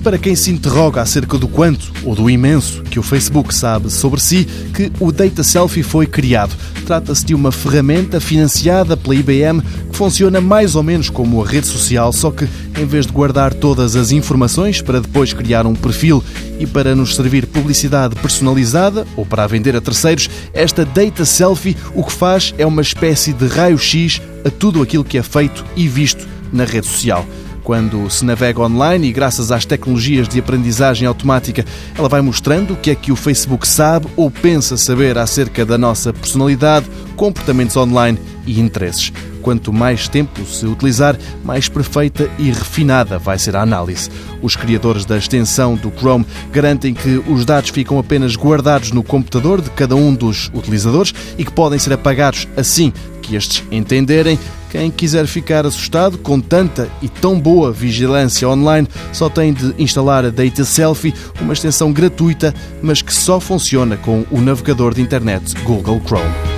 para quem se interroga acerca do quanto ou do imenso que o Facebook sabe sobre si que o Data Selfie foi criado. Trata-se de uma ferramenta financiada pela IBM que funciona mais ou menos como a rede social, só que em vez de guardar todas as informações para depois criar um perfil e para nos servir publicidade personalizada ou para a vender a terceiros, esta Data Selfie o que faz é uma espécie de raio-x a tudo aquilo que é feito e visto na rede social. Quando se navega online e graças às tecnologias de aprendizagem automática, ela vai mostrando o que é que o Facebook sabe ou pensa saber acerca da nossa personalidade, comportamentos online e interesses. Quanto mais tempo se utilizar, mais perfeita e refinada vai ser a análise. Os criadores da extensão do Chrome garantem que os dados ficam apenas guardados no computador de cada um dos utilizadores e que podem ser apagados assim estes entenderem. Quem quiser ficar assustado com tanta e tão boa vigilância online só tem de instalar a Data Selfie, uma extensão gratuita, mas que só funciona com o navegador de internet Google Chrome.